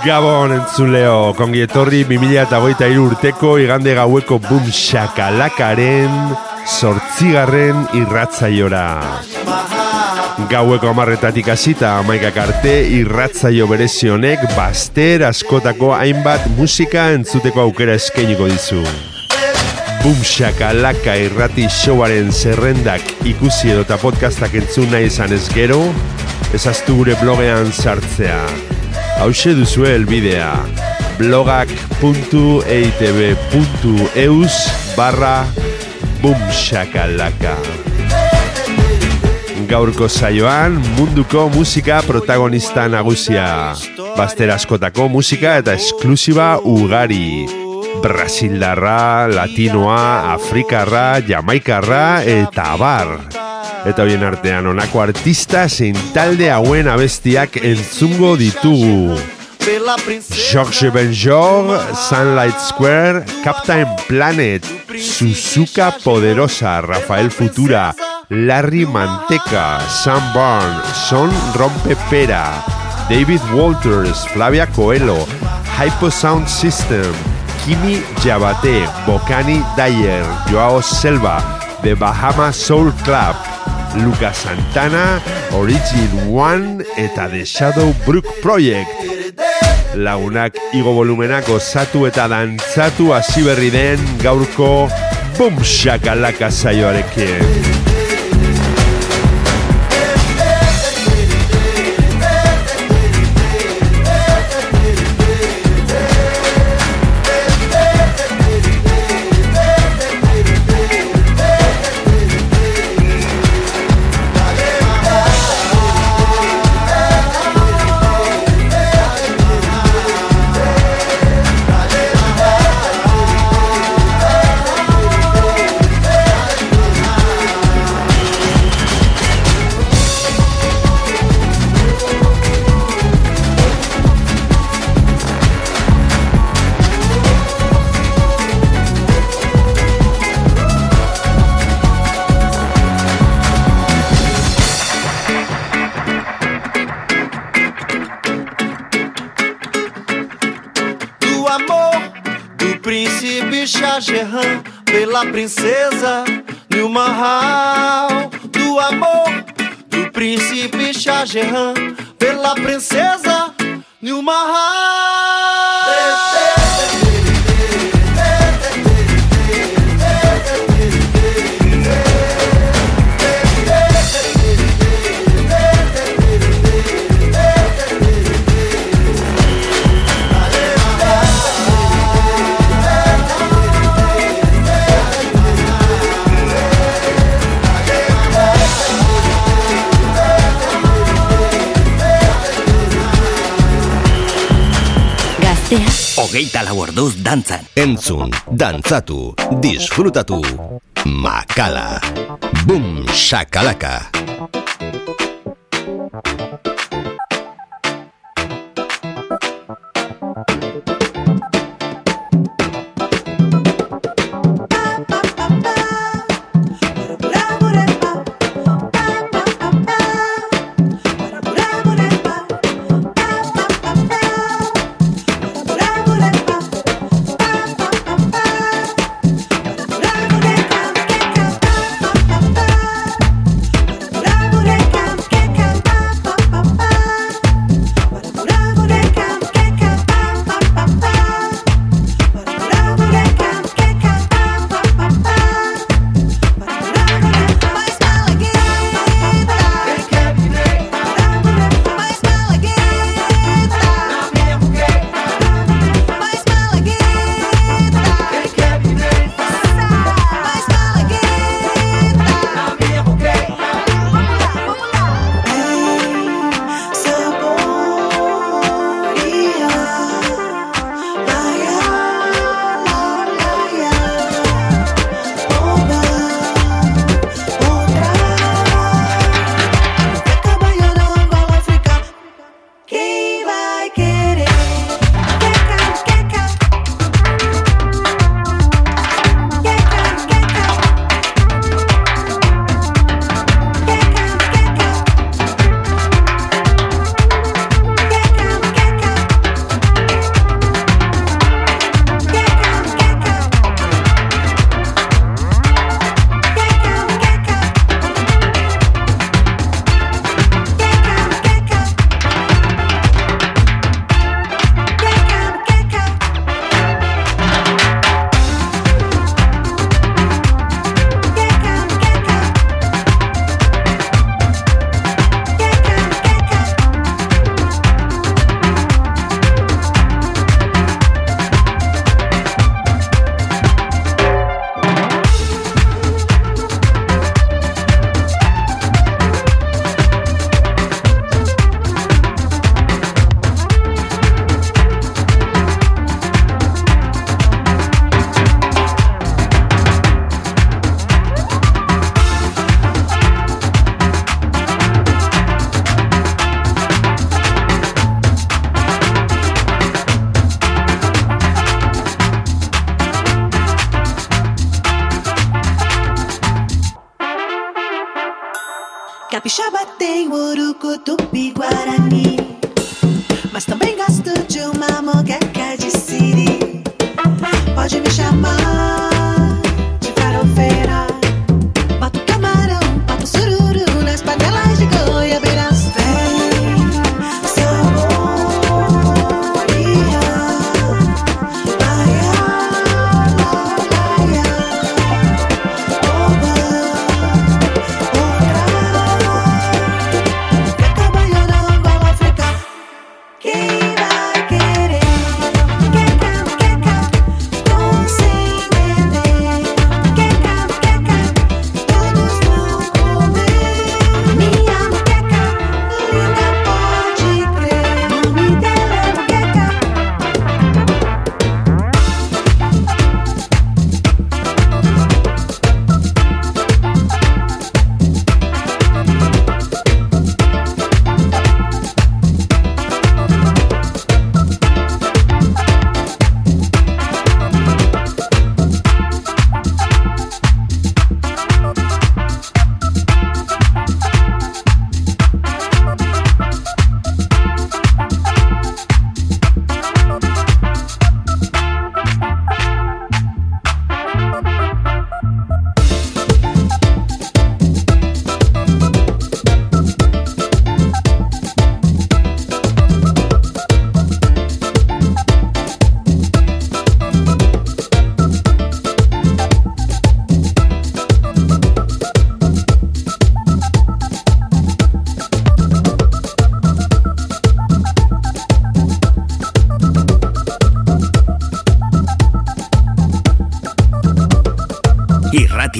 Gabon entzuleo, kongi etorri 2008 urteko igande gaueko boom shakalakaren sortzigarren irratzaiora. Gaueko amarretatik hasita amaikak arte irratzaio berezionek baster askotako hainbat musika entzuteko aukera eskainiko dizu. Boom shakalaka irrati showaren zerrendak ikusi edo eta podcastak entzun nahi izan ez gero, ezaztu gure blogean sartzea. Hauxe duzue elbidea blogak.eitb.eus barra boomshakalaka Gaurko saioan munduko musika protagonista nagusia. Baster askotako musika eta esklusiba ugari Brasildarra, Latinoa, Afrikarra, Jamaikarra eta abar Eta horien artean honako artista zein talde hauen abestiak entzungo ditugu. George Benjor, Sunlight Square, Captain Planet, Suzuka Poderosa, Rafael Futura, Larry Manteca, Sam Barn, Son Rompepera, David Walters, Flavia Coelho, Hypo Sound System, Kimi Yabate, Bocani Dyer, Joao Selva, The Bahama Soul Club, Lucas Santana, Origin One eta The Shadow Brook Project. Lagunak igo volumenak osatu eta dantzatu hasi berri den gaurko Bum Shakalaka saioarekin. Pela princesa Nilma Hal. Do amor do príncipe Shah pela princesa Nilma Gaztea. Hogeita lau orduz dantzan. Entzun, dantzatu, disfrutatu. Makala. Boom, shakalaka.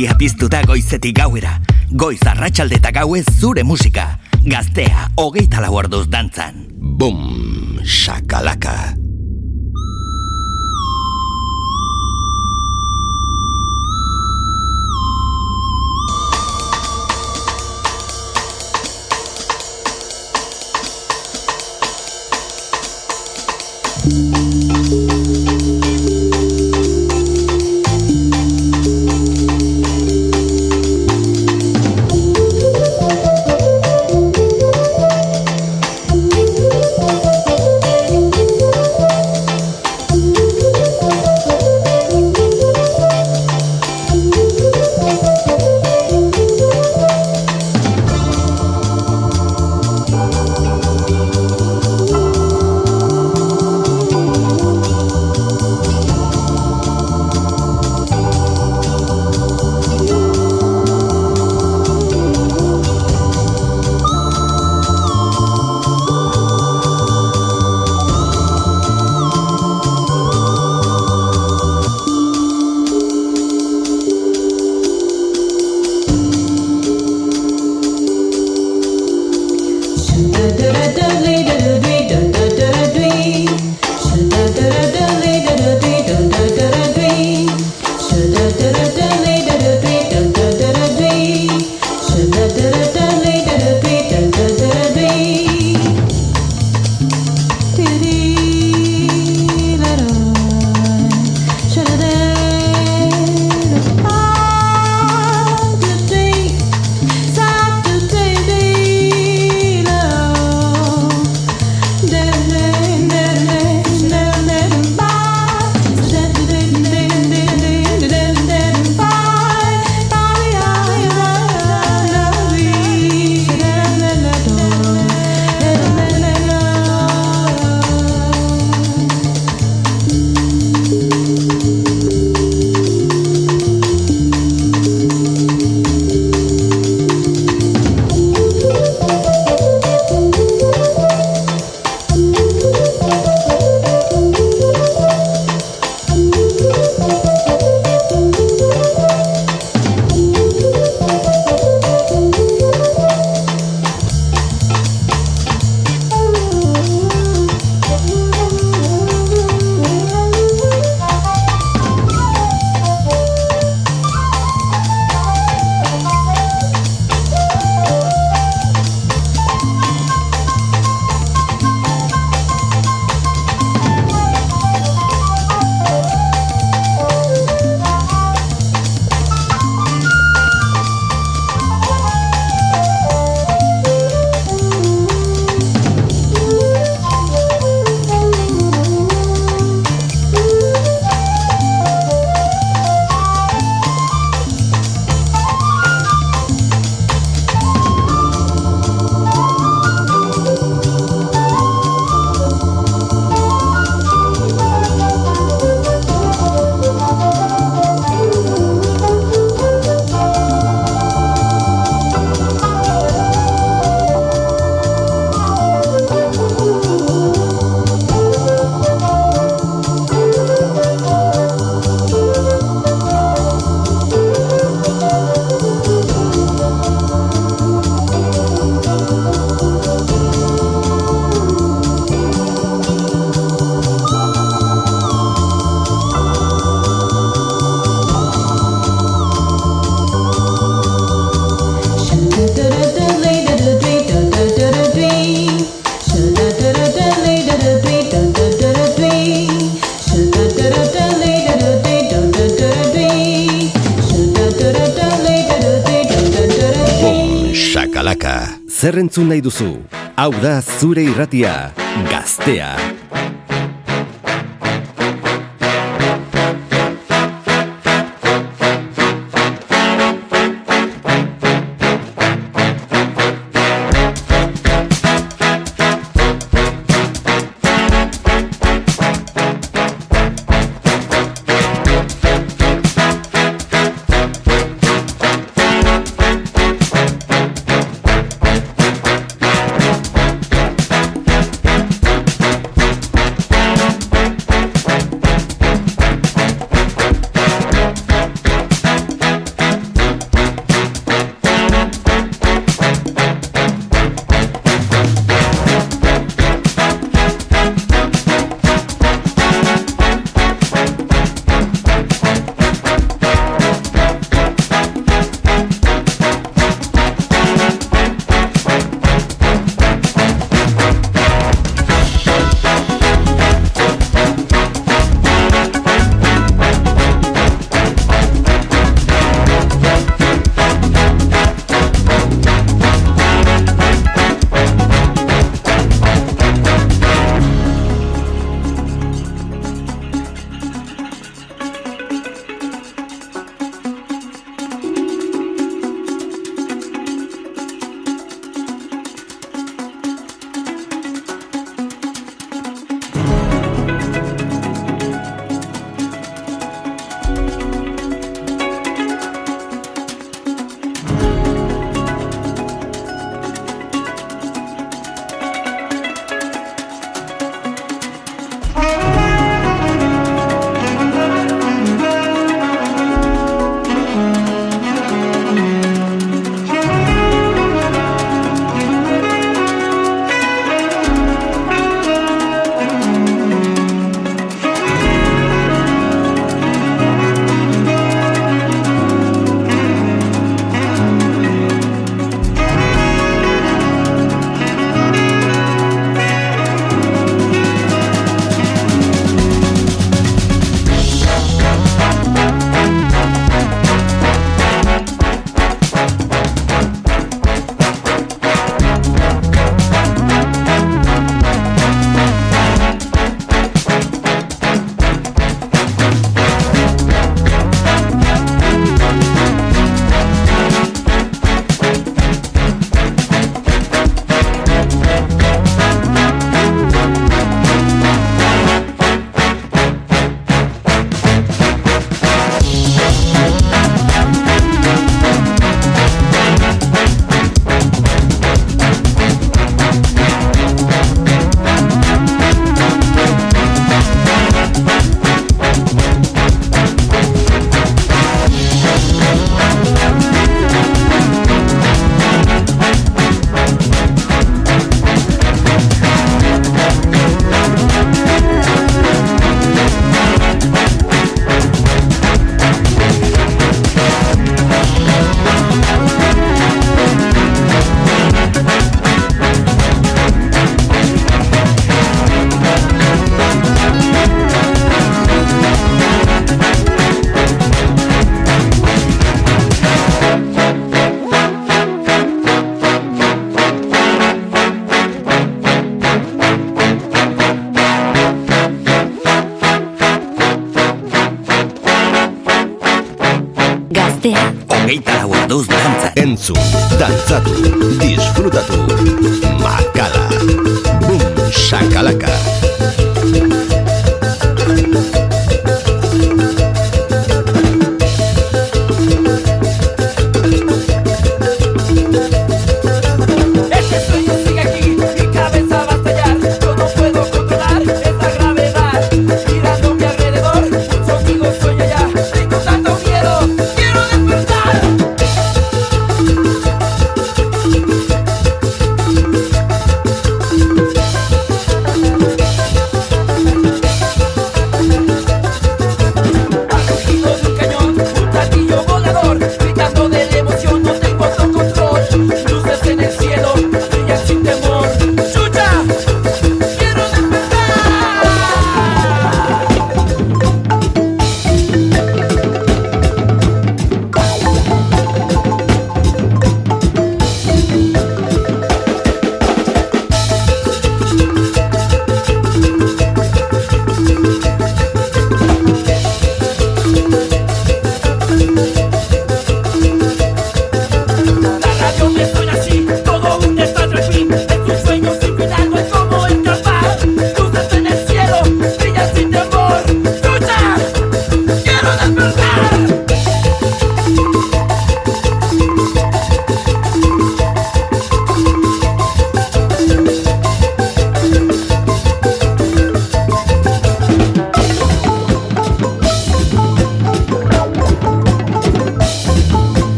irratia piztuta goizetik gauera. Goiz arratsalde eta gauez zure musika. Gaztea, hogeita lau orduz dantzan. Bum, shakalaka. Thank entzun nahi duzu? Hau da zure irratia, gaztea.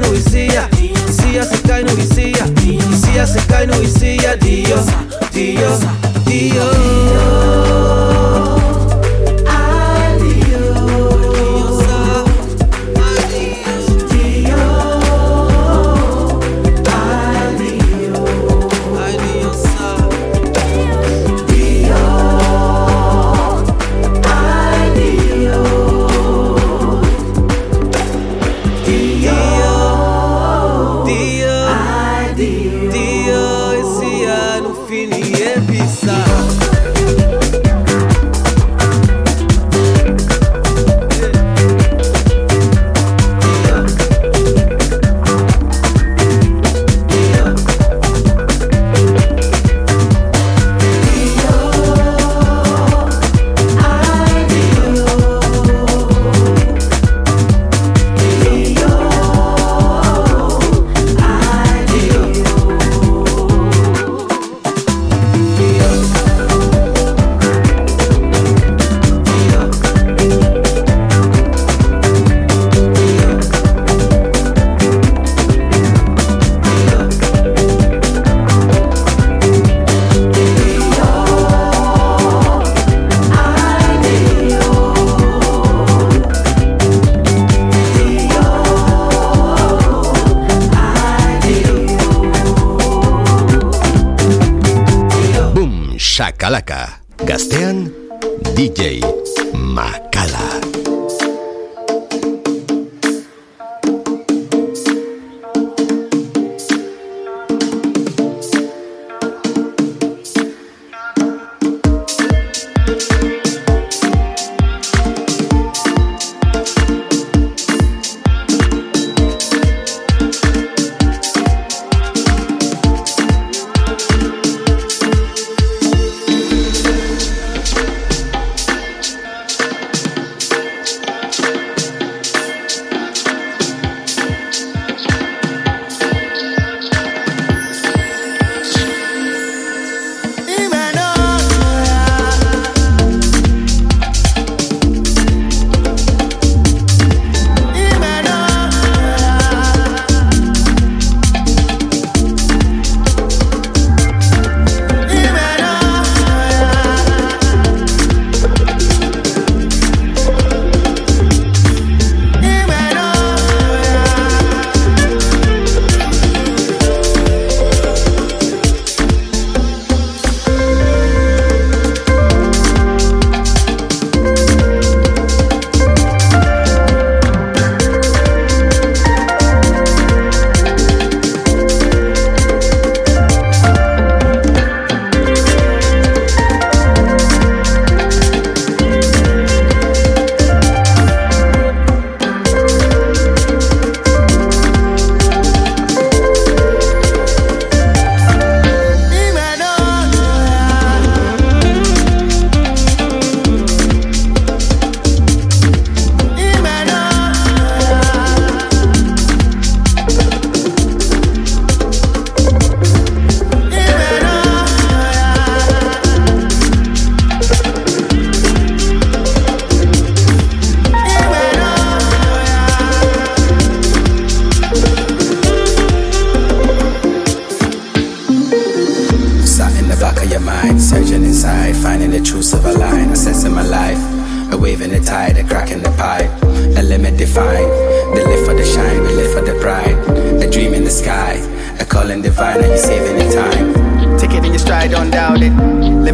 no hicía, hicía se cae no hicía, hicía se cae no hicía, Dios, Dios, Dios. Dios.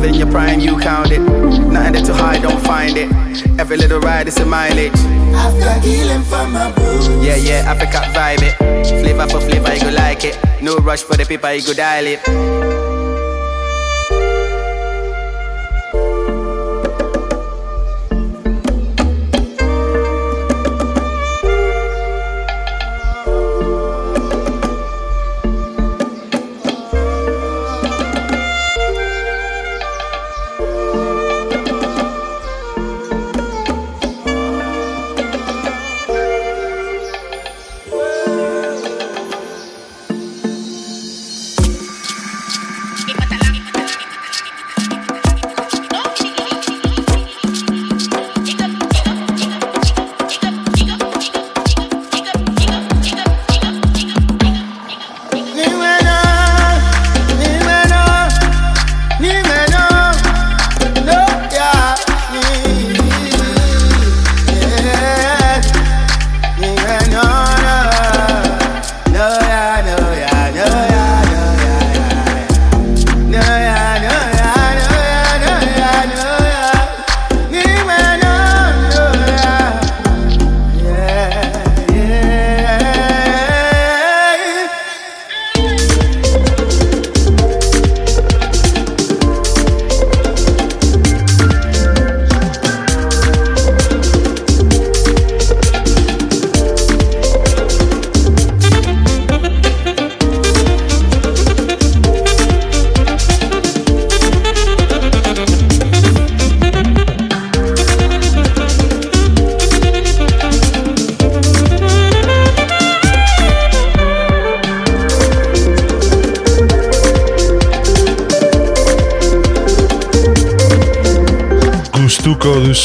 In your prime, you count it. Nothing there to hide, don't find it. Every little ride is a mileage. I've got healing from my boots. Yeah, yeah, Africa vibe it. Flavor for flavor, you go like it. No rush for the paper, you go dial it.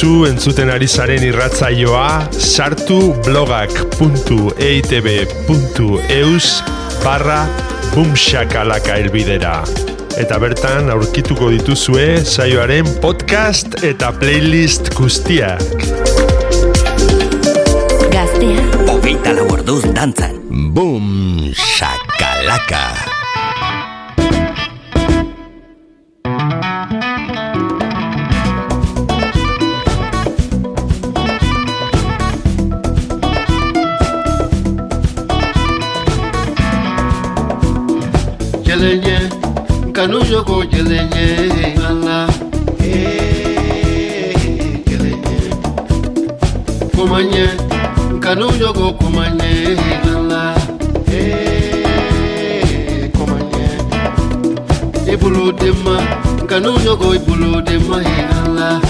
Duzu entzuten ari zaren irratzaioa sartu blogak.eitb.eus barra bumshakalaka elbidera. Eta bertan aurkituko dituzue saioaren podcast eta playlist guztiak. Gaztea, Hogeita lau orduz dantzan. Boom, shakalaka. Kanujoko jelenye ala. Eh, jelenye kumanye. Kanu kanujoko kumanye. Ala. Eh, kumanye. Ibulu dema. Kanu kanujoko ibulu dema. Ala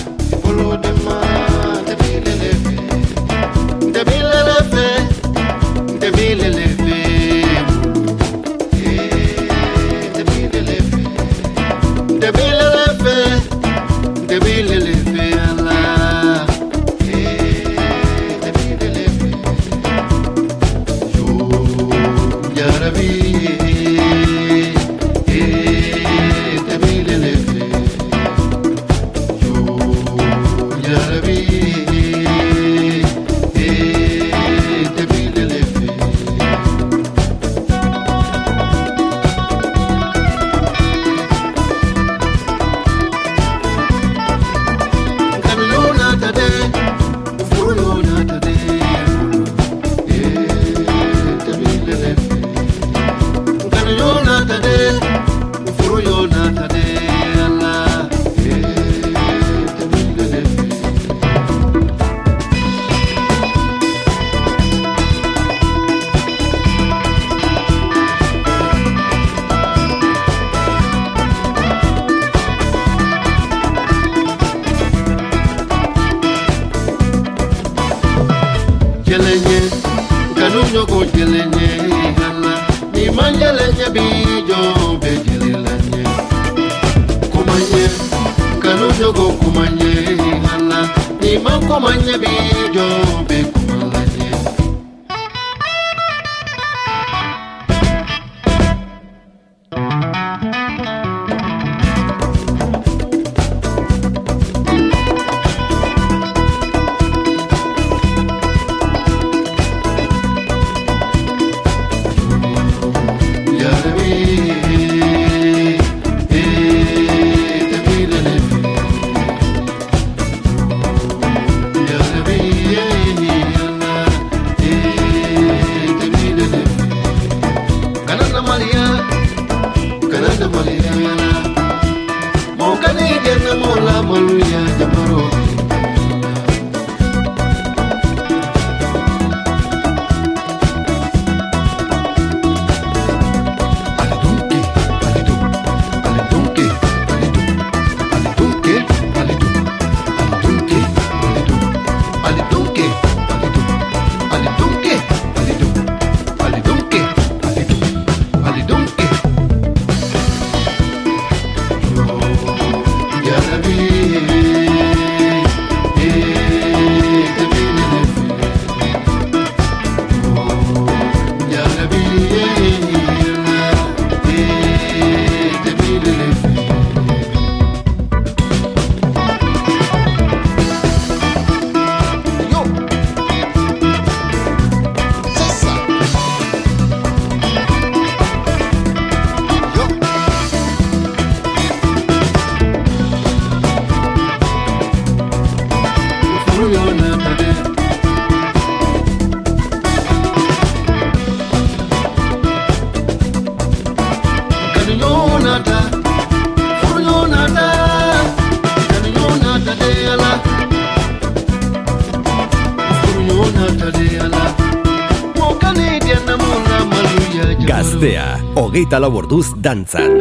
hogeita laborduz dantzan.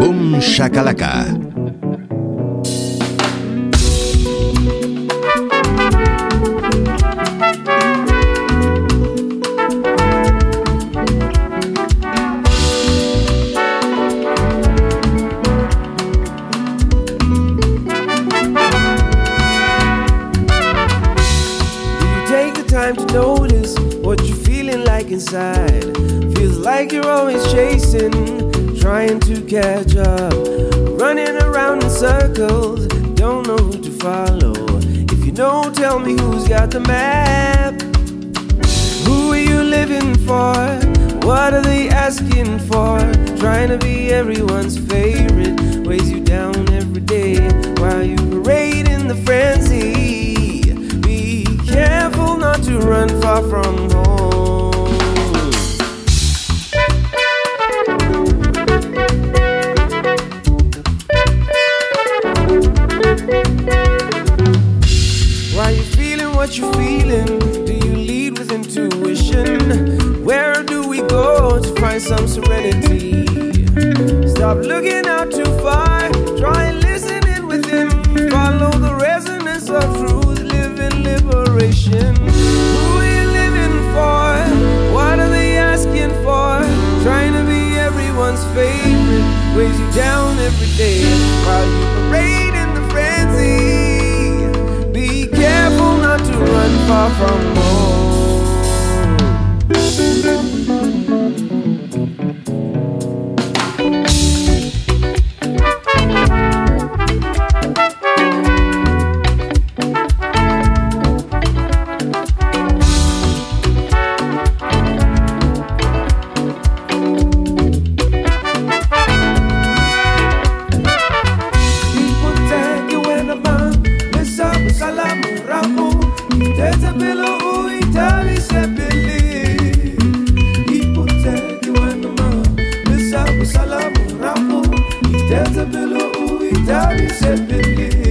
Boom shakalaka. You take the time to notice what you're feeling like inside. Feels like you're always chasing, trying to catch up. Running around in circles, don't know who to follow. If you know, tell me who's got the map. Who are you living for? What are they asking for? Trying to be everyone's favorite, weighs you down every day while you parade in the frenzy. Be careful not to run far from home. You feeling? Do you lead with intuition? Where do we go to find some serenity? Stop looking out too far. Try listening within. Follow the resonance of truth. Live in liberation. Who are you living for? What are they asking for? Trying to be everyone's favorite. Weighs you down every day while you far from home. Tete bilo uitali sepili Who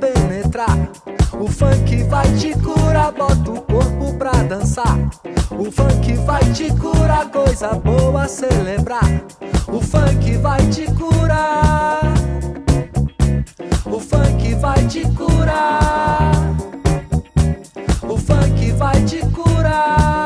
penetrar. O funk vai te curar, bota o corpo pra dançar. O funk vai te curar, coisa boa celebrar. O funk vai te curar. O funk vai te curar. O funk vai te curar.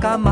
干嘛？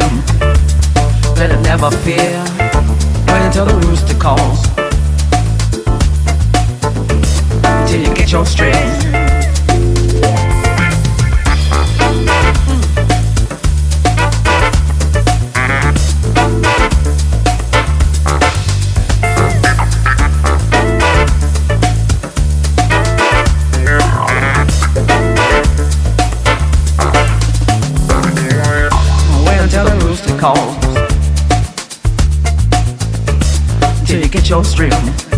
Let it never fear. freedom.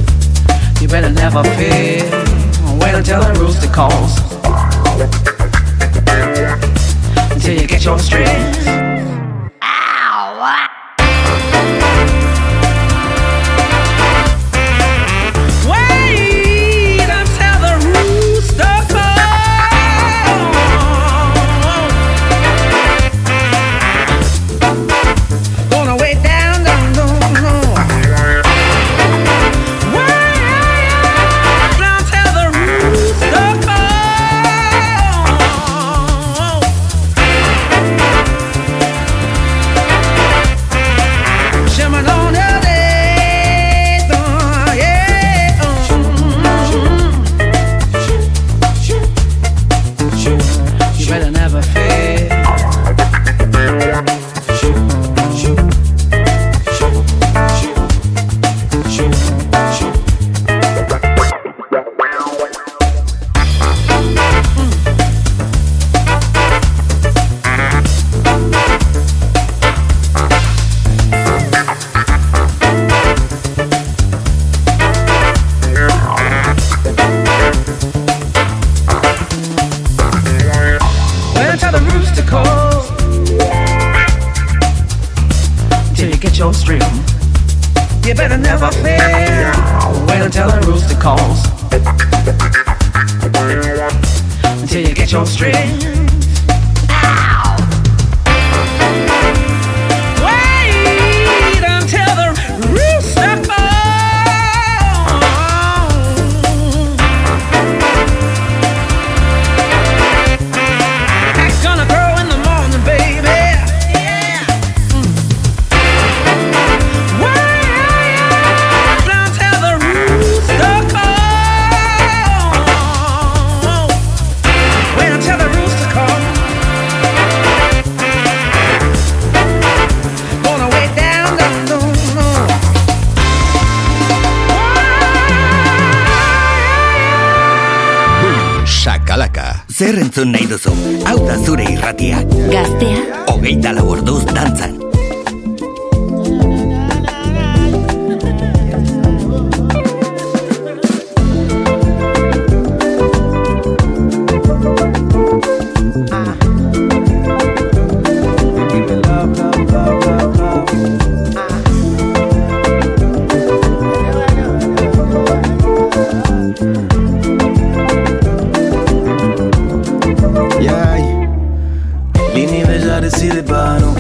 si li ba nou.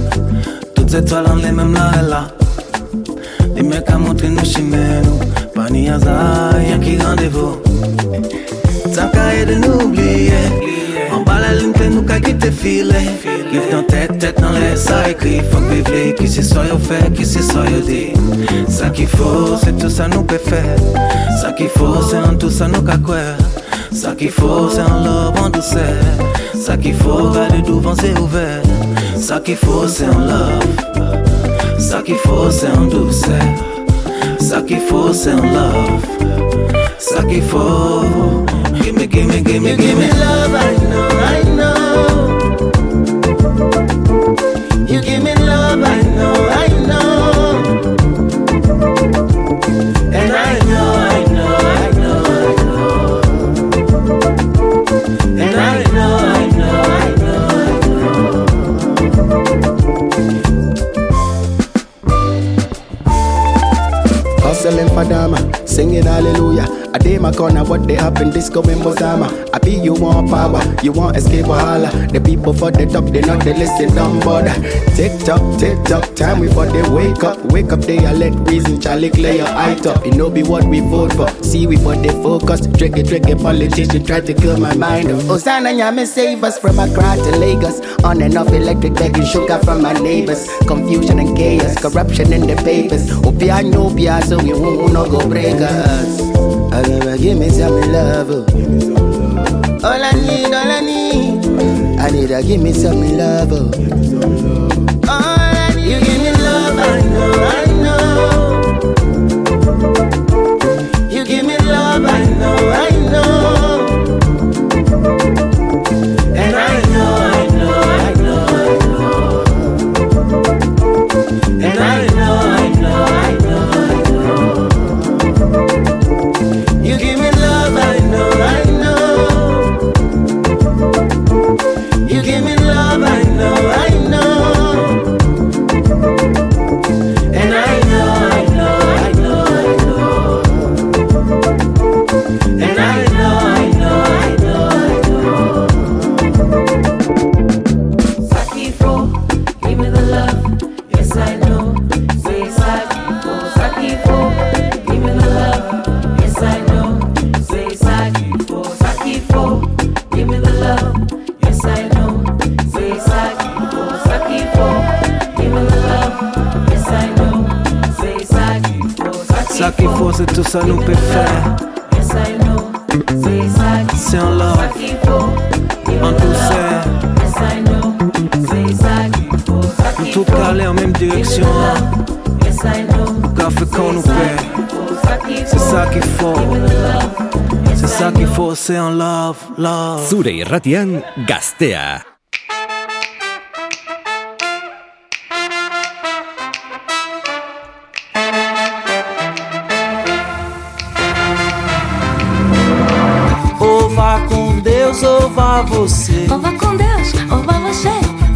Tout zet wal amne mem la e la. Li me ka montre nou shime nou. Pa ni aza, yon ki randevo. Tan ka ede nou oubliye. An ba la limpe nou ka gite file. Gif nan tet, tet nan le sa ekri. Fok bivli, ki se so yo fe, ki se so yo di. Sa ki fo, se tout sa nou pe fe. Sa ki fo, se an tout sa nou ka kwe. Ça qu'il faut, c'est un love en douceur. Ça qu'il faut, garder devant c'est ouvert. Ça qu'il faut, c'est un love. Ça qu'il faut, c'est en douceur. Ça qu'il faut, c'est un love. Ça qu'il faut. Gimme, gimme, gimme, gimme love, I know, I know. Singing hallelujah. I day my corner, what they happen, disco in Mozama. Be you want power, you want escape holla. The people for the top, they not they listen, don't bother. Tick tock, tick tock, time before they wake up. Wake up, they are let reason, Charlie clear your eye top. You know be what we vote for. See we but they focus. Tricky, tricky politician try to kill my mind. Hosanna, Yami, save us from Accra to Lagos. On and off electric begging sugar from my neighbors. Confusion and chaos, corruption in the papers. Opia, no, so we won't no go break us. I give me some love. Oh. All I need, all I need, I need to give me some love. Love, love. Zure irratian gaztea. Ou vá com Deus ou vá você. Ou vá com Deus, ou vá você,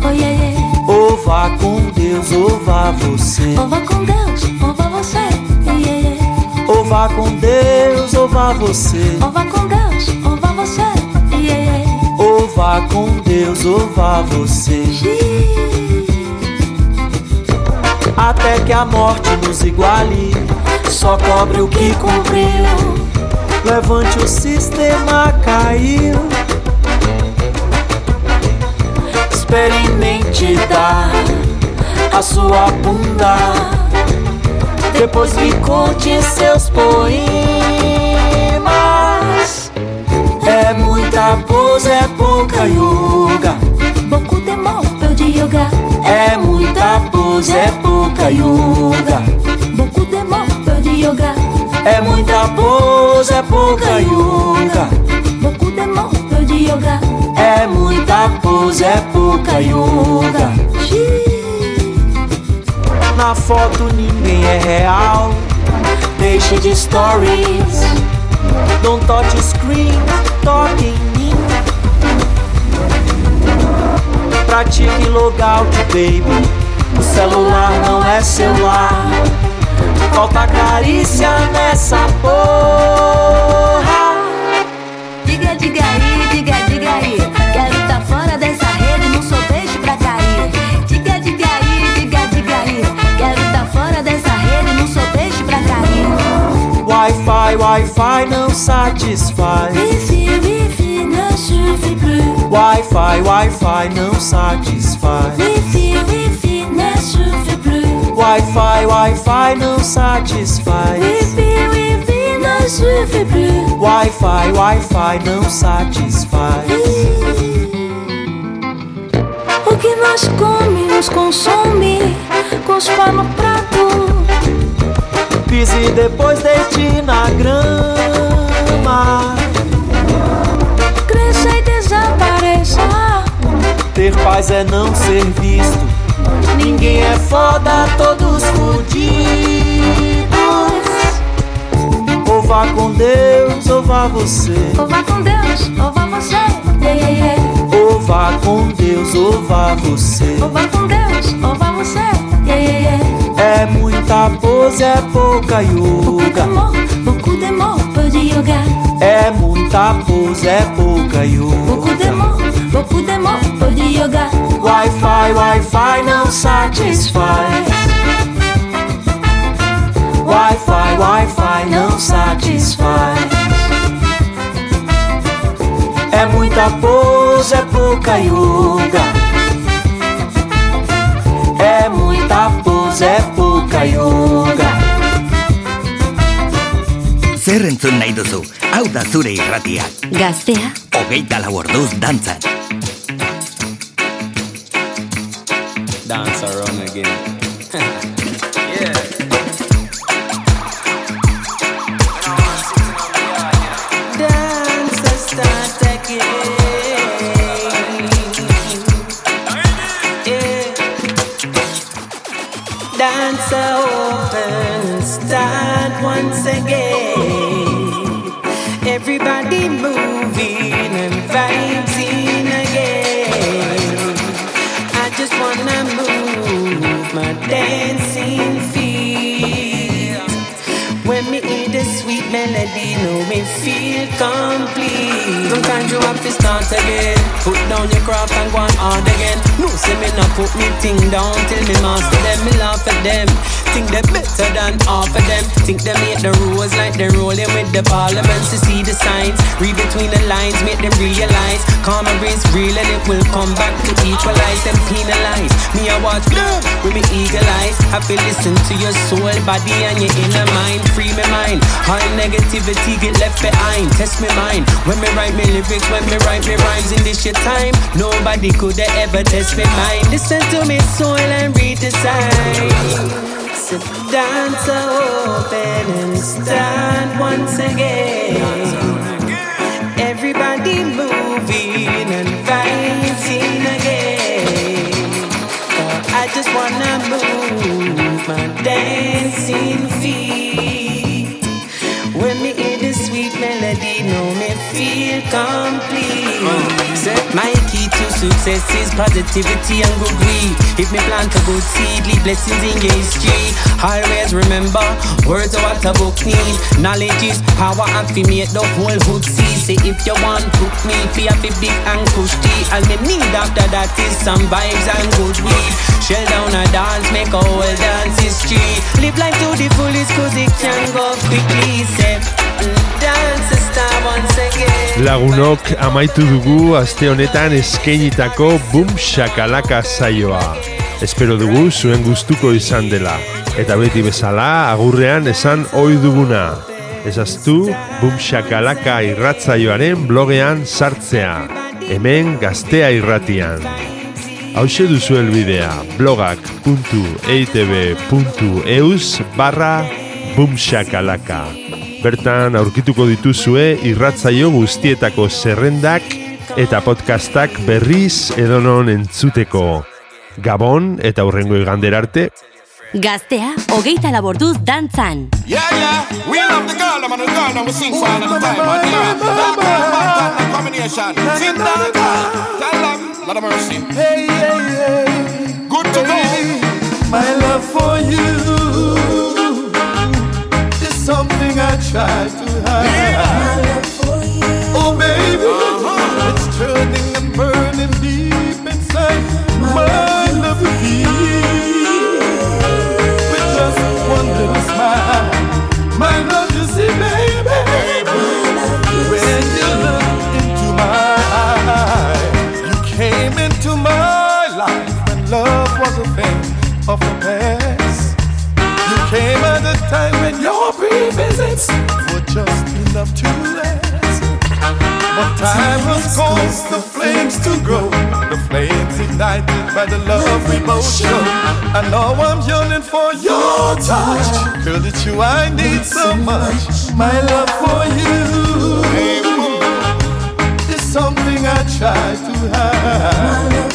oh yeah, yeah. Ou vá com Deus ou vá você. Ou vá com Deus, ou vá você, yeah, yeah, yeah. Ou vá com Deus ou vá você. Ou vá com Deus, yeah. Ou vá com Deus ou vá você. Até que a morte nos iguale. Só cobre o que cumpriu. Levante o sistema caiu. Experimente dar a sua bunda. Depois me conte seus poemas. Muita pose, é pouca yoga. Beaucoup de peu de yoga. É muita pose, é pouca yoga. Beaucoup de peu de yoga. É muita pose, é pouca yoga. Beaucoup de peu de yoga. É muita pose, é pouca yoga. Na foto ninguém é real. Deixe de stories. Don't touch screen, toque Pratique logout, baby. O celular não é celular. Falta carícia nessa porra. Diga, diga aí, diga, diga aí. Quero tá fora dessa rede, não sou peixe pra cair. Diga, diga aí, diga, diga aí. Quero tá fora dessa rede, não sou peixe pra cair. Wi-Fi, Wi-Fi não satisfaz. Wifi, wifi suffit plus. Wi-Fi, Wi-Fi não satisfaz. Wifi, wifi ne suffit plus. Wi-Fi, Wi-Fi não satisfaz. Wifi, wifi ne suffit plus. Wi-Fi, Wi-Fi não satisfaz. O que nós comemos consome, cospa no prato. Pise depois deite na grama. Paz é não ser visto. Ninguém é foda, todos fudidos. Ou vá com Deus, ou vá você. Ou vá com Deus, ou vá você. Yeah, yeah, yeah. Ou vá com Deus, ou vá você. Ou vá com Deus, ou vá você. É muita pose, é pouca yoga. mots, beaucoup de mots, peu de yoga. É muita pose, é pouca yoga. mots, beaucoup de mots, peu de yoga. Wi-Fi, Wi-Fi não satisfaz. Wi-Fi, Wi-Fi não satisfaz. É muita pose, é pouca yoga. É muita pose, é pouca yoga. Zer entzun nahi duzu. Hau da zure irratia. Gaztea, Hogeita lau orduz dantzan. Dance around again. Feel complete. Sometimes you have to start again. Put down your craft and go on hard again. No, say me not put me thing down till me master them. Me laugh at them. Think they better than half of them. Think they make the rules like they're rolling with the parliament to see the signs. Read between the lines, make them realize. Karma is real and it will come back to equalize and penalize. Me I watch with me eagle eyes. Have to listen to your soul, body and your inner mind. Free me mind. All negativity get left behind. Test me mind. When me write me lyrics, when me write me rhymes in this your time. Nobody could ever test me mind. Listen to me soul and signs. So dance open and start once again. Everybody moving and fighting again. I just wanna move my dancing feet. When me hear the sweet melody, know me feel complete. My success is positivity and good weed. If me plant a good seed, leave blessings in your history. Always remember, words are what a book need. Knowledge is power and fi make the whole hood see. Say if you want cook me, fi a big and cushy. All me need after that is some vibes and good weed. Shell down a dance, make a whole dance history. Live life to the fullest cause it can go quickly. Say, Lagunok amaitu dugu aste honetan eskeinitako Boom Shakalaka saioa. Espero dugu zuen gustuko izan dela. Eta beti bezala agurrean esan ohi duguna. Ezaztu Boom Shakalaka irratzaioaren blogean sartzea. Hemen gaztea irratian. Hauxe duzu elbidea blogak.eitb.eus barra Boomshakalaka. Bertan aurkituko dituzue irratzaio guztietako zerrendak eta podcastak berriz edonon entzuteko. Gabon eta hurrengo igandera arte. Gaztea, hogeita laborduz dantzan. Yeah, yeah, we love the girl, I'm on the girl, and we sing for all the time. man. Yeah, that girl, bad girl, that combination. Sing that girl, tell them, lot of mercy. Hey, hey, hey. Good to go. My love for you something I try to hide. Oh, baby, uh-huh. it's turning Time has caused the flames to grow, the flames ignited by the love we both show. And now I'm yearning for your touch, girl, it's you I need so much. My love for you is something I try to hide.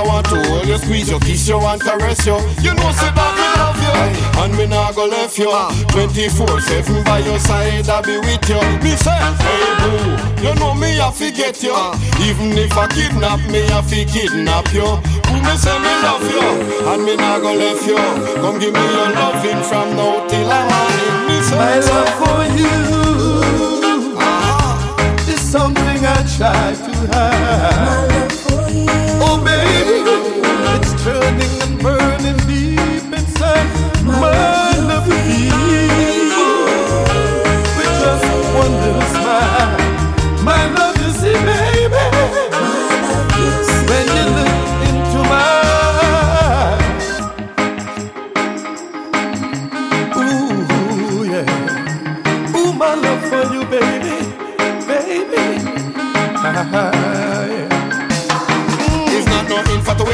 I want to hold you, squeeze you, kiss you, and caress you. You know, say that me love you, and me nah go left you. Ah. 24/7 by your side, I be with you. Me say, hey boo, you know me I forget you. Ah. Even if I kidnap me, I fi kidnap you. Who me say me love you, and me nah go left you. Come give me your loving from now till I morning. Me say, My love for you ah. is something I try to hide.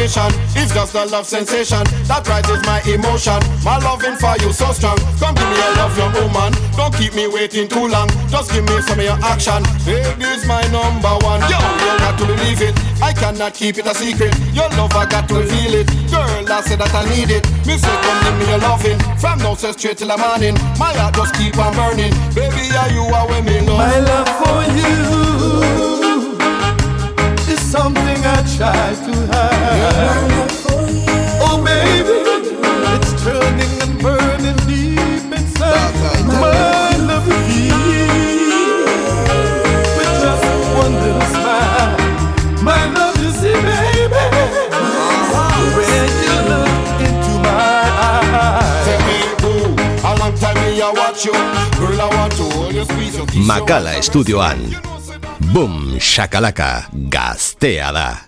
Infatuation. It's just a love sensation that rises my emotion. My loving for you so strong. Come give me a love, young woman. Don't keep me waiting too long. Just give me some of your action. Baby's my number one. Yo, you got to believe it. I cannot keep it a secret. Your love, I got to reveal it. Girl, I said that I need it. Me say, come give me a loving. From now say straight till the morning. My heart just keep on burning. Baby, are you are with me love? My love for you something I try to hide. Oh, baby, it's turning and burning deep inside. My love for you with just one little smile. My love, you see, baby, when you look into my eyes. Say, hey, boo, a long time me I watch you. Girl, I want to hold you, squeeze you, kiss you. Boom, shakalaka, gaztea da.